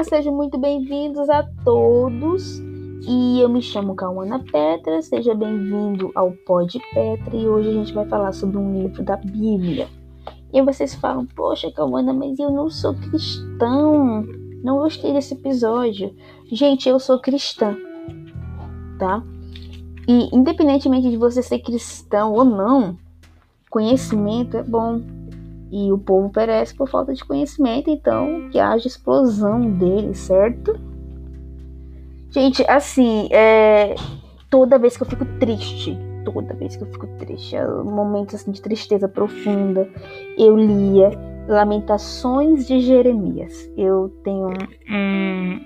Olá, sejam muito bem-vindos a todos. E eu me chamo Cauana Petra, seja bem-vindo ao Pod Petra e hoje a gente vai falar sobre um livro da Bíblia. E vocês falam, poxa, Cauana, mas eu não sou cristão. Não gostei desse episódio. Gente, eu sou cristã, tá? E independentemente de você ser cristão ou não, conhecimento é bom. E o povo perece por falta de conhecimento, então que haja explosão dele, certo? Gente, assim, é... toda vez que eu fico triste, toda vez que eu fico triste, é momentos assim, de tristeza profunda, eu lia Lamentações de Jeremias. Eu tenho um, um,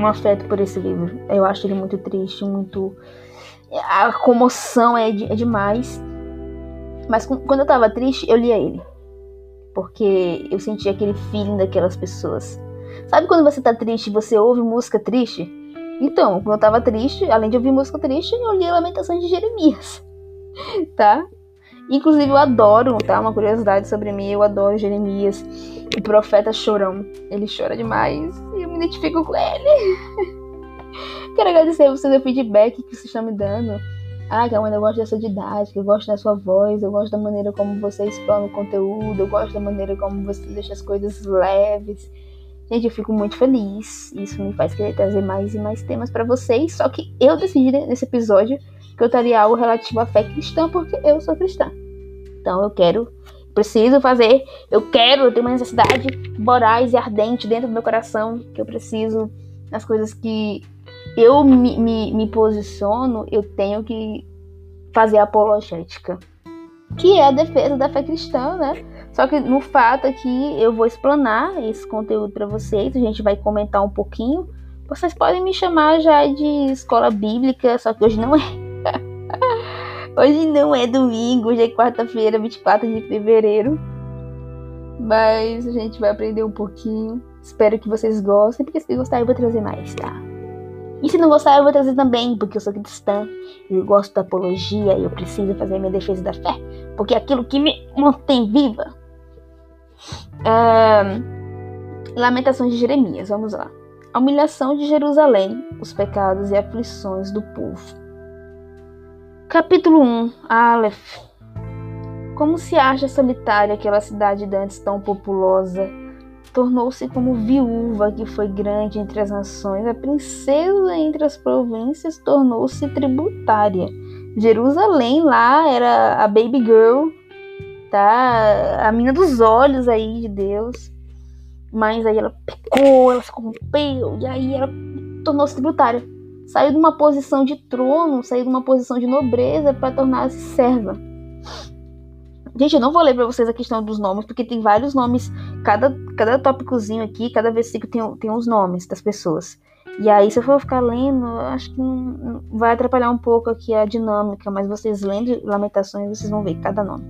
um afeto por esse livro. Eu acho ele muito triste, muito. A comoção é, de, é demais. Mas quando eu tava triste, eu lia ele porque eu senti aquele feeling daquelas pessoas. Sabe quando você tá triste e você ouve música triste? Então, quando eu tava triste, além de ouvir música triste, eu li Lamentações de Jeremias, tá? Inclusive eu adoro, tá? Uma curiosidade sobre mim, eu adoro Jeremias, o profeta chorão. Ele chora demais e eu me identifico com ele. Quero agradecer a vocês o feedback que vocês estão me dando ah, Gamanda, eu gosto dessa didática, eu gosto da sua voz, eu gosto da maneira como você explana o conteúdo, eu gosto da maneira como você deixa as coisas leves. Gente, eu fico muito feliz. Isso me faz querer trazer mais e mais temas para vocês. Só que eu decidi nesse episódio que eu traria algo relativo à fé cristã, porque eu sou cristã. Então eu quero, preciso fazer, eu quero, eu tenho uma necessidade voraz e ardente dentro do meu coração, que eu preciso nas coisas que eu me, me, me posiciono, eu tenho que fazer apologética, que é a defesa da fé cristã, né? Só que no fato aqui eu vou explanar esse conteúdo para vocês, a gente vai comentar um pouquinho. Vocês podem me chamar já de escola bíblica, só que hoje não é. hoje não é domingo, hoje é quarta-feira, 24 de fevereiro. Mas a gente vai aprender um pouquinho. Espero que vocês gostem, porque se gostarem eu vou trazer mais, tá? E se não gostar, eu vou trazer também, porque eu sou cristã, eu gosto da apologia e eu preciso fazer minha defesa da fé, porque é aquilo que me mantém viva. Lamentações de Jeremias, vamos lá. A humilhação de Jerusalém, os pecados e aflições do povo. Capítulo 1 Aleph Como se acha solitária aquela cidade dantes tão populosa, tornou-se como viúva que foi grande entre as nações, a princesa entre as províncias tornou-se tributária. Jerusalém lá era a baby girl, tá? A mina dos olhos aí de Deus. Mas aí ela pecou, ela se corrompeu, e aí ela tornou-se tributária. Saiu de uma posição de trono, saiu de uma posição de nobreza para tornar-se serva. Gente, eu não vou ler pra vocês a questão dos nomes, porque tem vários nomes. Cada, cada tópicozinho aqui, cada versículo tem, tem os nomes das pessoas. E aí, se eu for ficar lendo, acho que não, vai atrapalhar um pouco aqui a dinâmica, mas vocês lendo Lamentações, vocês vão ver cada nome.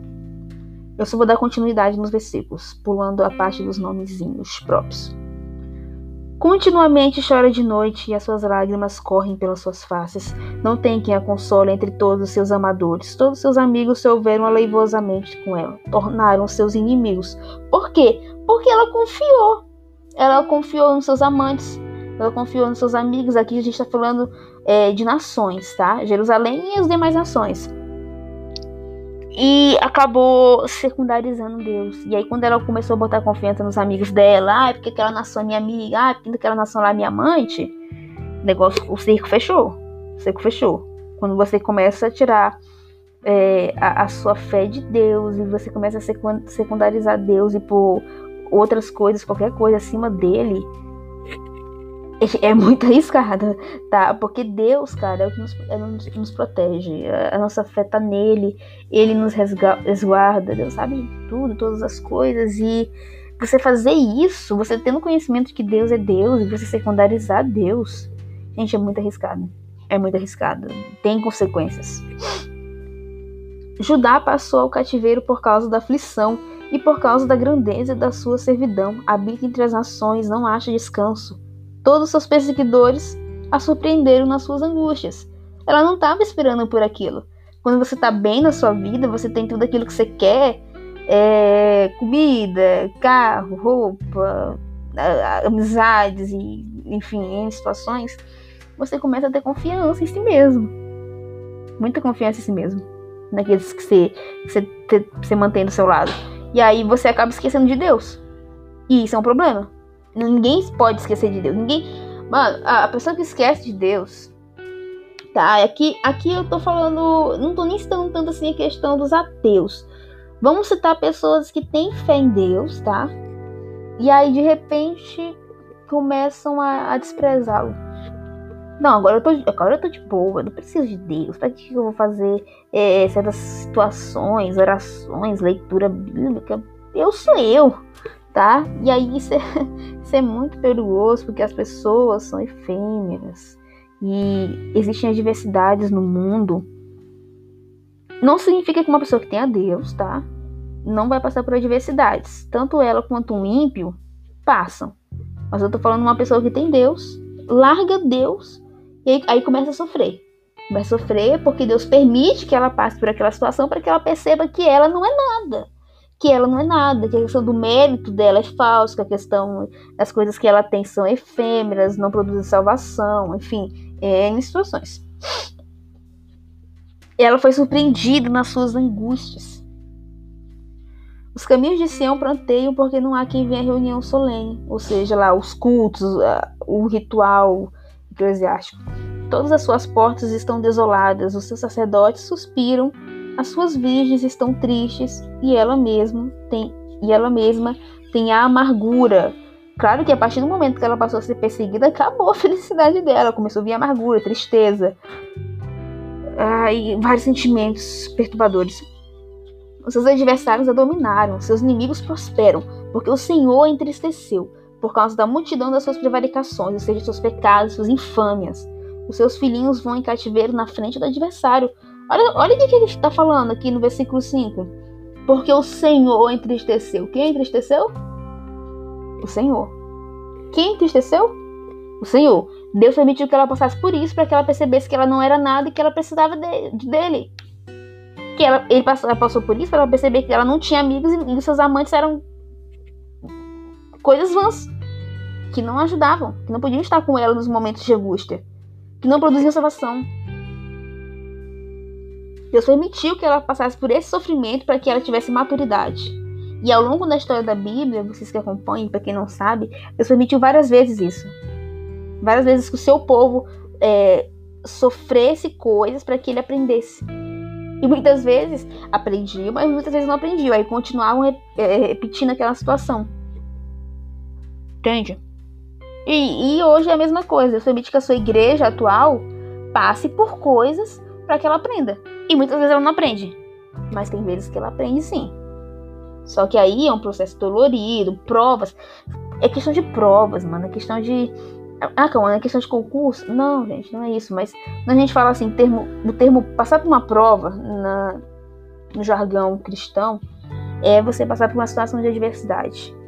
Eu só vou dar continuidade nos versículos, pulando a parte dos nomezinhos próprios. Continuamente chora de noite e as suas lágrimas correm pelas suas faces. Não tem quem a console entre todos os seus amadores. Todos seus amigos se houveram aleivosamente com ela, tornaram seus inimigos. Por quê? Porque ela confiou. Ela confiou nos seus amantes, ela confiou nos seus amigos. Aqui a gente está falando é, de nações, tá? Jerusalém e as demais nações e acabou secundarizando Deus. E aí, quando ela começou a botar confiança nos amigos dela, ah, porque aquela nação é minha amiga, ah, porque aquela nação lá é minha amante, negócio, o circo fechou. O circo fechou. Quando você começa a tirar é, a, a, sua fé de Deus e você começa a secundarizar Deus e por outras coisas, qualquer coisa acima dele, é muito arriscado, tá? Porque Deus, cara, é o que nos, é nos, nos protege. A nossa fé tá nele, ele nos resguarda, Deus sabe de tudo, todas as coisas. E você fazer isso, você tendo conhecimento de que Deus é Deus e você secundarizar Deus, gente, é muito arriscado. É muito arriscado. Tem consequências. Judá passou ao cativeiro por causa da aflição e por causa da grandeza da sua servidão. Habita entre as nações, não acha descanso. Todos os seus perseguidores a surpreenderam nas suas angústias. Ela não estava esperando por aquilo. Quando você está bem na sua vida, você tem tudo aquilo que você quer: é, comida, carro, roupa, amizades e, enfim, em situações, você começa a ter confiança em si mesmo. Muita confiança em si mesmo. Naqueles que você, que você, você mantém do seu lado. E aí você acaba esquecendo de Deus. E isso é um problema. Ninguém pode esquecer de Deus. Ninguém. Mano, a pessoa que esquece de Deus. Tá, aqui, aqui eu tô falando. Não tô nem citando tanto assim a questão dos ateus. Vamos citar pessoas que têm fé em Deus, tá? E aí, de repente, começam a, a desprezá-lo. Não, agora eu, tô, agora eu tô de boa, não preciso de Deus. Pra que eu vou fazer é, certas situações, orações, leitura bíblica? Eu sou eu, tá? E aí isso é, isso é muito perigoso porque as pessoas são efêmeras e existem adversidades no mundo. Não significa que uma pessoa que tenha Deus, tá? Não vai passar por adversidades. Tanto ela quanto um ímpio passam. Mas eu tô falando de uma pessoa que tem Deus, larga Deus e aí, aí começa a sofrer. A sofrer porque Deus permite que ela passe por aquela situação para que ela perceba que ela não é nada. Que ela não é nada, que a questão do mérito dela é falso, que a questão das coisas que ela tem são efêmeras, não produzem salvação, enfim, é, em situações. Ela foi surpreendida nas suas angústias. Os caminhos de Sião pranteiam porque não há quem venha à reunião solene, ou seja, lá os cultos, o ritual, eclesiástico. Todas as suas portas estão desoladas, os seus sacerdotes suspiram, as suas virgens estão tristes e ela mesma tem e ela mesma tem a amargura. Claro que a partir do momento que ela passou a ser perseguida, acabou a felicidade dela, começou a vir amargura, tristeza, ah, e vários sentimentos perturbadores. Os seus adversários a dominaram, seus inimigos prosperam, porque o Senhor a entristeceu por causa da multidão das suas prevaricações, ou seja, seus pecados, suas infâmias. Os seus filhinhos vão em cativeiro na frente do adversário. Olha, olha o que ele está falando aqui no versículo 5. Porque o Senhor entristeceu. Quem entristeceu? O Senhor. Quem entristeceu? O Senhor. Deus permitiu que ela passasse por isso para que ela percebesse que ela não era nada e que ela precisava de, dele. Que ela, ele passou, ela passou por isso para ela perceber que ela não tinha amigos e, e seus amantes eram coisas vãs que não ajudavam, que não podiam estar com ela nos momentos de angústia, que não produziam salvação. Deus permitiu que ela passasse por esse sofrimento para que ela tivesse maturidade. E ao longo da história da Bíblia, vocês que acompanham, para quem não sabe, Deus permitiu várias vezes isso. Várias vezes que o seu povo é, sofresse coisas para que ele aprendesse. E muitas vezes aprendiam, mas muitas vezes não aprendiam. Aí continuavam é, repetindo aquela situação. Entende? E, e hoje é a mesma coisa. Deus permite que a sua igreja atual passe por coisas para que ela aprenda. E muitas vezes ela não aprende. Mas tem vezes que ela aprende sim. Só que aí é um processo dolorido, provas. É questão de provas, mano. É questão de. Ah, calma, é questão de concurso? Não, gente, não é isso. Mas quando a gente fala assim, termo, do termo passar por uma prova na, no jargão cristão, é você passar por uma situação de adversidade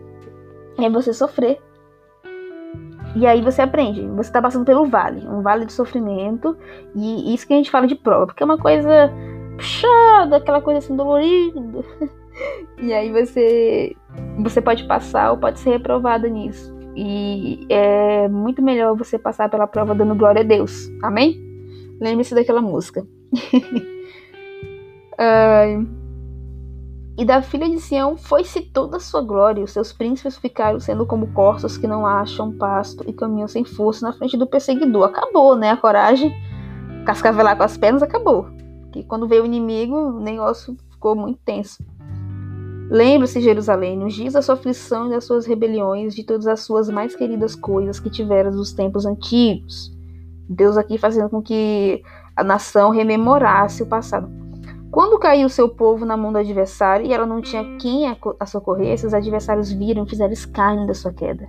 é você sofrer. E aí você aprende. Você está passando pelo vale, um vale de sofrimento. E isso que a gente fala de prova, porque é uma coisa puxada, aquela coisa assim dolorida. E aí você você pode passar ou pode ser reprovada nisso. E é muito melhor você passar pela prova dando glória a Deus. Amém? Lembre-se daquela música. Ai. E da filha de Sião foi-se toda a sua glória, os seus príncipes ficaram sendo como corços que não acham pasto e caminham sem força na frente do perseguidor. Acabou, né? A coragem, cascavelar com as pernas, acabou. E quando veio o inimigo, o negócio ficou muito tenso. Lembre-se, Jerusalém, nos dias da sua aflição e das suas rebeliões, de todas as suas mais queridas coisas que tiveras nos tempos antigos. Deus aqui fazendo com que a nação rememorasse o passado. Quando caiu seu povo na mão do adversário e ela não tinha quem a socorrer, seus adversários viram e fizeram escárnio da sua queda.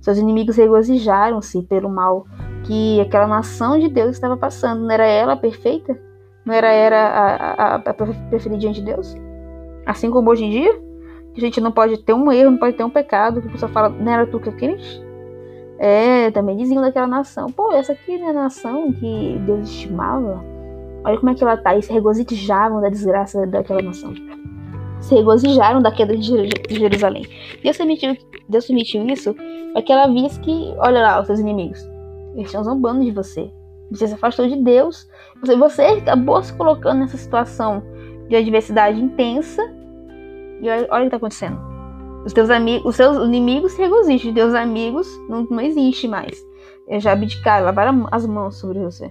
Seus inimigos regozijaram-se pelo mal que aquela nação de Deus estava passando. Não era ela perfeita? Não era ela a, a, a preferida diante de Deus? Assim como hoje em dia, que a gente não pode ter um erro, não pode ter um pecado, que a pessoa fala, não era tu que crente? É, também diziam daquela nação, pô, essa aqui não é a nação que Deus estimava. Olha como é que ela tá. E se regozijavam da desgraça daquela nação. Se regozijaram da queda de Jerusalém. Deus permitiu, Deus permitiu isso para que ela visse que, olha lá, os seus inimigos, eles estão zombando de você. Você se afastou de Deus. Você, você acabou se colocando nessa situação de adversidade intensa. E olha, olha o que está acontecendo. Os teus amigos, os seus inimigos se regozijam, os teus amigos não, não existe mais. Eu já abdicaram, lavaram as mãos sobre você.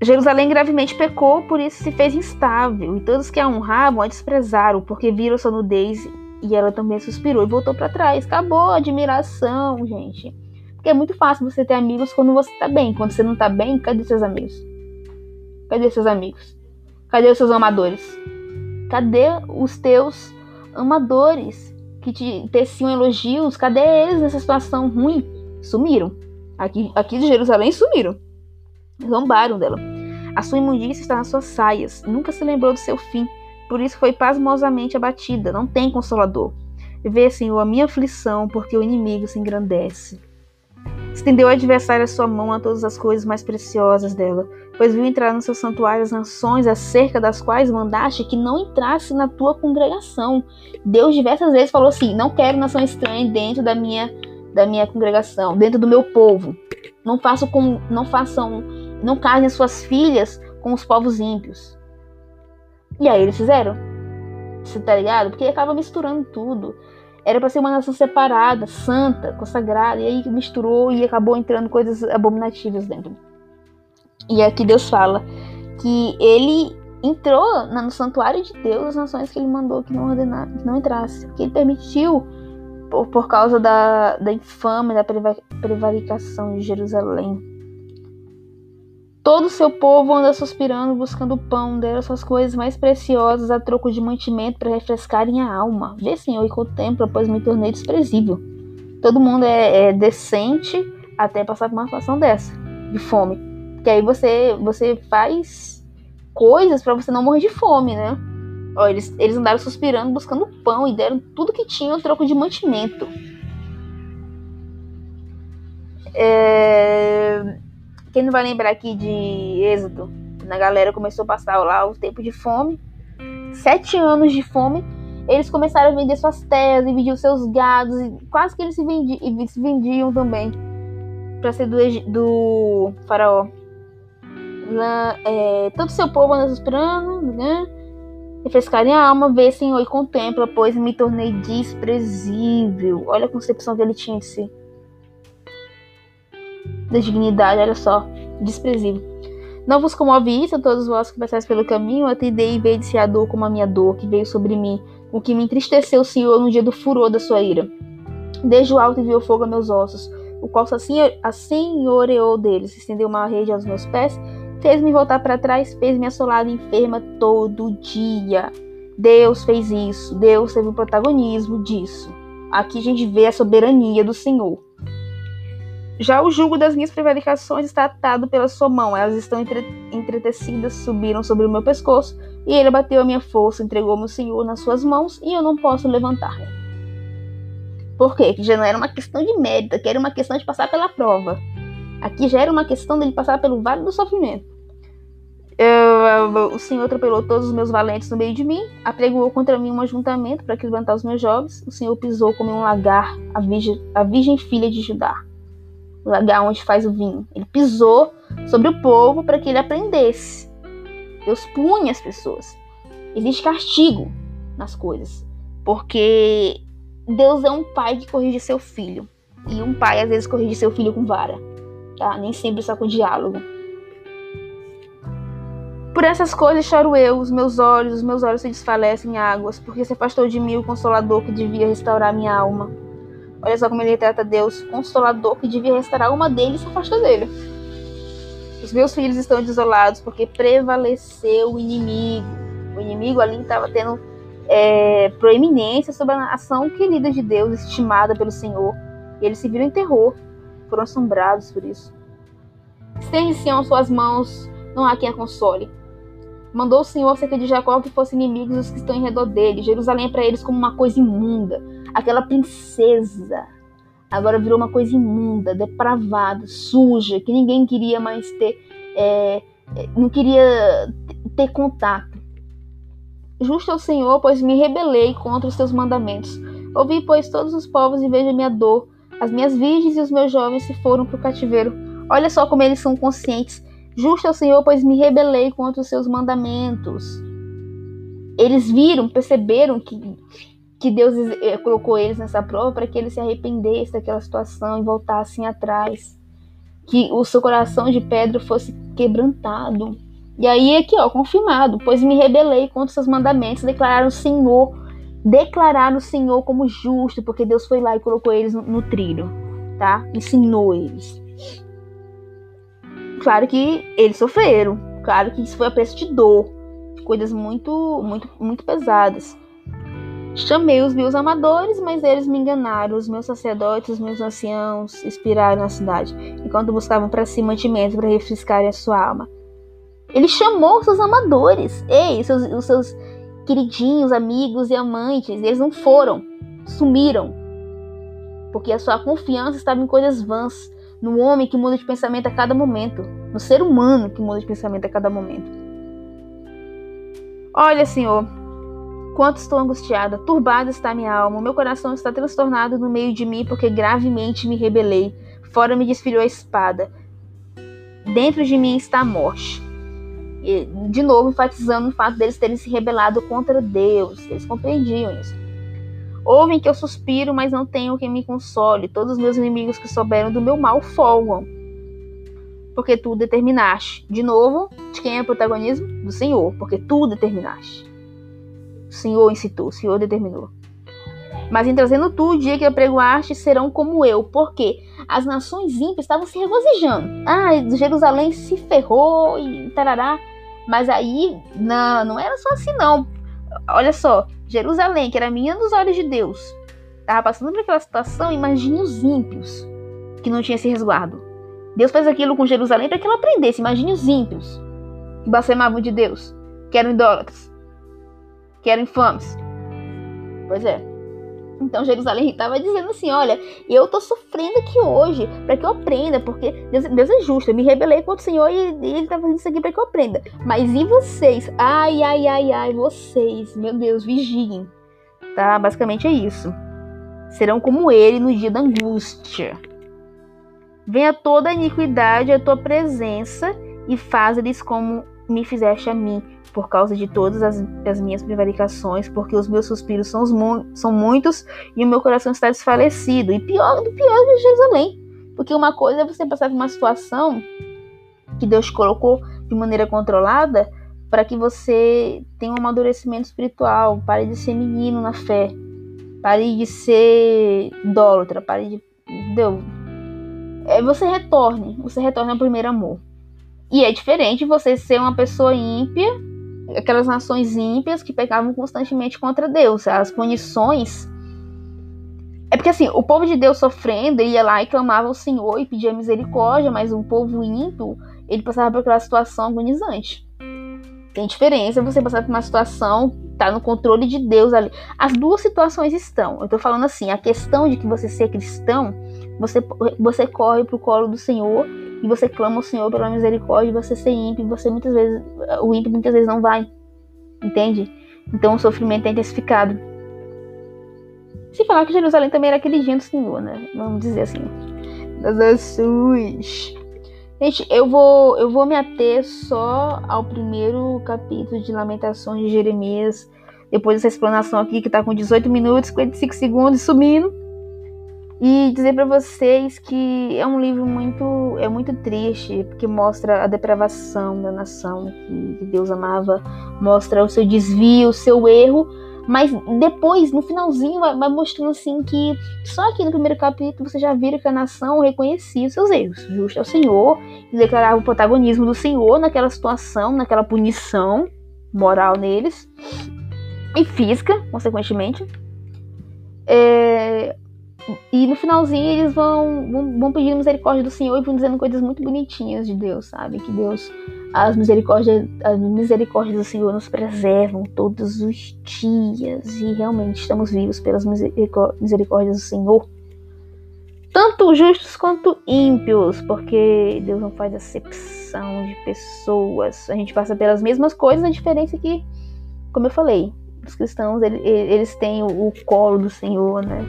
Jerusalém gravemente pecou, por isso se fez instável, e todos que a honravam a desprezaram, porque viram sua nudez e ela também suspirou e voltou para trás. Acabou a admiração, gente. Porque é muito fácil você ter amigos quando você tá bem. Quando você não tá bem, cadê seus amigos? Cadê seus amigos? Cadê os seus amadores? Cadê os teus amadores que te teciam elogios? Cadê eles nessa situação ruim? Sumiram. Aqui, aqui de Jerusalém sumiram. Zombaram dela. A sua imundícia está nas suas saias. Nunca se lembrou do seu fim. Por isso foi pasmosamente abatida. Não tem consolador. Vê, Senhor, a minha aflição, porque o inimigo se engrandece. Estendeu ao adversário a sua mão a todas as coisas mais preciosas dela, pois viu entrar no seu santuário as nações acerca das quais mandaste que não entrasse na tua congregação. Deus diversas vezes falou assim: não quero nação estranha dentro da minha da minha congregação, dentro do meu povo. Não façam com, não façam, não casem suas filhas com os povos ímpios. E aí eles fizeram. Você tá ligado? Porque acaba misturando tudo. Era para ser uma nação separada, santa, consagrada, e aí misturou e acabou entrando coisas abominativas dentro. E aqui Deus fala que ele entrou no santuário de Deus as nações que ele mandou que não ordenar, que não entrasse, que ele permitiu por, por causa da, da infame da prevaricação de Jerusalém. Todo o seu povo anda suspirando, buscando pão, deram suas coisas mais preciosas a troco de mantimento para refrescarem a alma. Vê, Senhor, e contempla, pois me tornei desprezível. Todo mundo é, é decente até passar por uma situação dessa, de fome. Porque aí você, você faz coisas para você não morrer de fome, né? Ó, eles, eles andaram suspirando, buscando pão e deram tudo que tinham a troco de mantimento. É quem não vai lembrar aqui de Êxodo? Na galera começou a passar lá o tempo de fome. Sete anos de fome. Eles começaram a vender suas terras e vendiam seus gados. E quase que eles se, vendi, se vendiam também. Para ser do, do faraó. Lá, é, todo seu povo anda suspirando, né? refrescarem a alma, vê, Senhor, e contempla, pois me tornei desprezível. Olha a concepção que ele tinha de si da dignidade, olha só, desprezível. Não vos comove isso, todos vós que passais pelo caminho, atendei e vede-se a dor como a minha dor, que veio sobre mim, o que me entristeceu o Senhor no dia do furor da sua ira. Desde o alto enviou fogo a meus ossos, o qual assenhoreou deles, estendeu uma rede aos meus pés, fez-me voltar para trás, fez-me assolada enferma todo dia. Deus fez isso, Deus teve o protagonismo disso. Aqui a gente vê a soberania do Senhor. Já o jugo das minhas prevaricações está atado pela sua mão, elas estão entre, entretecidas, subiram sobre o meu pescoço, e ele bateu a minha força, entregou-me o Senhor nas suas mãos, e eu não posso levantar. Por quê? Que já não era uma questão de mérito, que era uma questão de passar pela prova. Aqui já era uma questão dele passar pelo vale do sofrimento. Eu, o Senhor atropelou todos os meus valentes no meio de mim, apregoou contra mim um ajuntamento para levantar os meus jovens. O Senhor pisou como um lagar a a virgem filha de Judá o lagar onde faz o vinho. Ele pisou sobre o povo para que ele aprendesse. Deus punha as pessoas. Existe castigo nas coisas, porque Deus é um pai que corrige seu filho. E um pai às vezes corrige seu filho com vara, tá? Nem sempre só com diálogo. Por essas coisas choro eu, os meus olhos, os meus olhos se desfalecem em águas, porque se afastou de mim o consolador que devia restaurar minha alma. Olha só como ele trata Deus, consolador, que devia restaurar uma deles se afasta dele. Os meus filhos estão desolados porque prevaleceu o inimigo. O inimigo ali estava tendo é, proeminência sobre a ação querida de Deus, estimada pelo Senhor. E eles se viram em terror, foram assombrados por isso. Estende Sião suas mãos, não há quem a console. Mandou o Senhor acerca de Jacó que fossem inimigos os que estão em redor dele. Jerusalém é para eles como uma coisa imunda aquela princesa agora virou uma coisa imunda, depravada, suja, que ninguém queria mais ter, é, é não queria ter contato. Justo é o Senhor, pois me rebelei contra os teus mandamentos. Ouvi, pois, todos os povos e veja minha dor. As minhas virgens e os meus jovens se foram para o cativeiro. Olha só como eles são conscientes. Justo é o Senhor, pois me rebelei contra os seus mandamentos. Eles viram, perceberam que, que Deus eh, colocou eles nessa prova para que eles se arrependessem daquela situação e voltassem atrás. Que o seu coração de pedra fosse quebrantado. E aí aqui, ó, confirmado, pois me rebelei contra os seus mandamentos, declararam o Senhor, declararam o Senhor como justo, porque Deus foi lá e colocou eles no, no trilho, tá? Ensinou eles. Claro que eles sofreram, claro que isso foi a preço de dor, coisas muito, muito, muito pesadas. Chamei os meus amadores, mas eles me enganaram. Os meus sacerdotes, os meus anciãos expiraram na cidade, enquanto buscavam para si mantimento para refrescarem a sua alma. Ele chamou seus amadores. Ei, seus, os seus queridinhos, amigos e amantes, eles não foram, sumiram. Porque a sua confiança estava em coisas vãs, no homem que muda de pensamento a cada momento, no ser humano que muda de pensamento a cada momento. Olha, Senhor, quanto estou angustiada, turbada está minha alma, meu coração está transtornado no meio de mim porque gravemente me rebelei. Fora me desfilhou a espada. Dentro de mim está a morte de novo enfatizando o fato deles terem se rebelado contra Deus. Eles compreendiam isso. Ouvem que eu suspiro, mas não tenho quem me console. Todos os meus inimigos que souberam do meu mal folgam. Porque tu determinaste. De novo, de quem é o protagonismo? Do Senhor. Porque tu determinaste. O Senhor incitou, o Senhor determinou. Mas em trazendo tu, o dia que apregoaste serão como eu. Porque as nações ímpias estavam se regozijando. Ah, Jerusalém se ferrou e tarará. Mas aí, não, não era só assim, não. Olha só, Jerusalém, que era minha nos olhos de Deus, estava passando por aquela situação, imagine os ímpios, que não tinha esse resguardo. Deus fez aquilo com Jerusalém para que ela aprendesse. Imagine os ímpios, que blasfemavam de Deus, que eram idólatras, que eram infames. Pois é. Então Jerusalém estava dizendo assim: Olha, eu tô sofrendo aqui hoje para que eu aprenda, porque Deus, Deus, é justo. Eu me rebelei contra o Senhor e, e Ele tá fazendo isso aqui para que eu aprenda. Mas e vocês? Ai, ai, ai, ai, vocês, meu Deus, vigiem. Tá? Basicamente é isso. Serão como Ele no dia da angústia. Venha toda a iniquidade à tua presença e faz-lhes como me fizeste a mim por causa de todas as, as minhas prevaricações, porque os meus suspiros são, são muitos e o meu coração está desfalecido. E pior do pior é Jerusalém. Porque uma coisa é você passar por uma situação que Deus colocou de maneira controlada para que você tenha um amadurecimento espiritual, pare de ser menino na fé, pare de ser idólatra, pare de. Entendeu? É, você retorne, você retorna ao primeiro amor. E é diferente você ser uma pessoa ímpia aquelas nações ímpias que pecavam constantemente contra Deus. As punições. É porque assim, o povo de Deus sofrendo, ia lá e clamava ao Senhor e pedia misericórdia, mas o povo ímpio, ele passava por aquela situação agonizante. Tem diferença você passar por uma situação, tá no controle de Deus ali. As duas situações estão. Eu tô falando assim, a questão de que você ser cristão, você, você corre pro colo do Senhor e você clama ao Senhor pela misericórdia, você ser ímpio, você muitas vezes, o ímpio muitas vezes não vai, entende? Então o sofrimento é intensificado. Se falar que Jerusalém também era aquele dia do Senhor, né? Vamos dizer assim. Das ações. Gente, eu vou, eu vou me ater só ao primeiro capítulo de Lamentações de Jeremias. Depois dessa explanação aqui, que tá com 18 minutos, 55 segundos sumindo. E dizer para vocês que é um livro muito é muito triste, porque mostra a depravação da nação que Deus amava, mostra o seu desvio, o seu erro, mas depois, no finalzinho, vai, mostrando assim que só aqui no primeiro capítulo você já vira que a nação reconhecia os seus erros. Justo é o Senhor e declarava o protagonismo do Senhor naquela situação, naquela punição moral neles e física, consequentemente. É, e no finalzinho eles vão, vão, vão pedindo misericórdia do Senhor e vão dizendo coisas muito bonitinhas de Deus, sabe? Que Deus, as misericórdias, as misericórdias do Senhor nos preservam todos os dias e realmente estamos vivos pelas misericórdias do Senhor. Tanto justos quanto ímpios, porque Deus não faz acepção de pessoas. A gente passa pelas mesmas coisas, a diferença é que, como eu falei, Os cristãos, eles têm o colo do Senhor, né?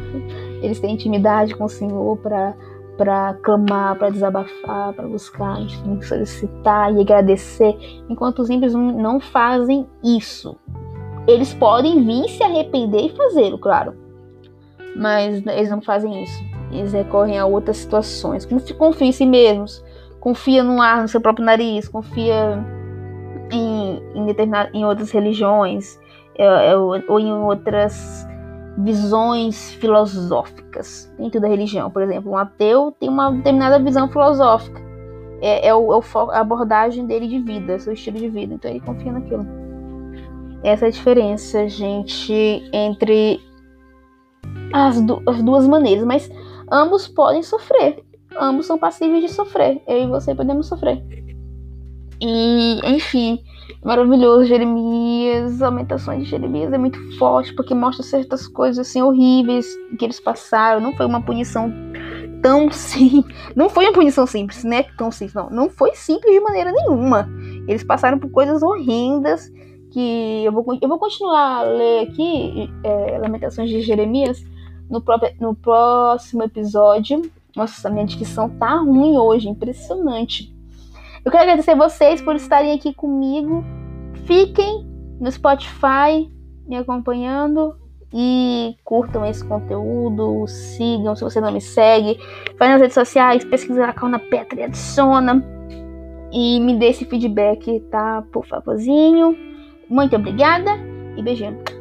Eles têm intimidade com o Senhor para para clamar, para desabafar, para buscar, enfim, solicitar e agradecer, enquanto os ímpios não fazem isso. Eles podem vir se arrepender e fazê-lo, claro, mas eles não fazem isso. Eles recorrem a outras situações. Confia em si mesmos, confia no ar, no seu próprio nariz, confia em, em, em outras religiões é, é, ou em outras visões filosóficas dentro da religião. Por exemplo, um ateu tem uma determinada visão filosófica. É, é, o, é o, a abordagem dele de vida, seu estilo de vida. Então ele confia naquilo. Essa é a diferença, gente, entre as, du as duas maneiras. Mas ambos podem sofrer. Ambos são passíveis de sofrer. Eu e você podemos sofrer. E, enfim, maravilhoso. Jeremias, aumentações de Jeremias é muito forte, porque mostra certas coisas assim horríveis que eles passaram. Não foi uma punição tão simples. Não foi uma punição simples, né? Tão simples, não. Não foi simples de maneira nenhuma. Eles passaram por coisas horrendas que eu vou, eu vou continuar a ler aqui é, Lamentações de Jeremias no, próprio, no próximo episódio. Nossa, minha dicção tá ruim hoje, impressionante. Eu quero agradecer vocês por estarem aqui comigo. Fiquem no Spotify me acompanhando e curtam esse conteúdo, sigam se você não me segue, vai nas redes sociais, pesquisa a Calna Petra e adiciona e me dê esse feedback, tá? Por favorzinho. Muito obrigada e beijinho.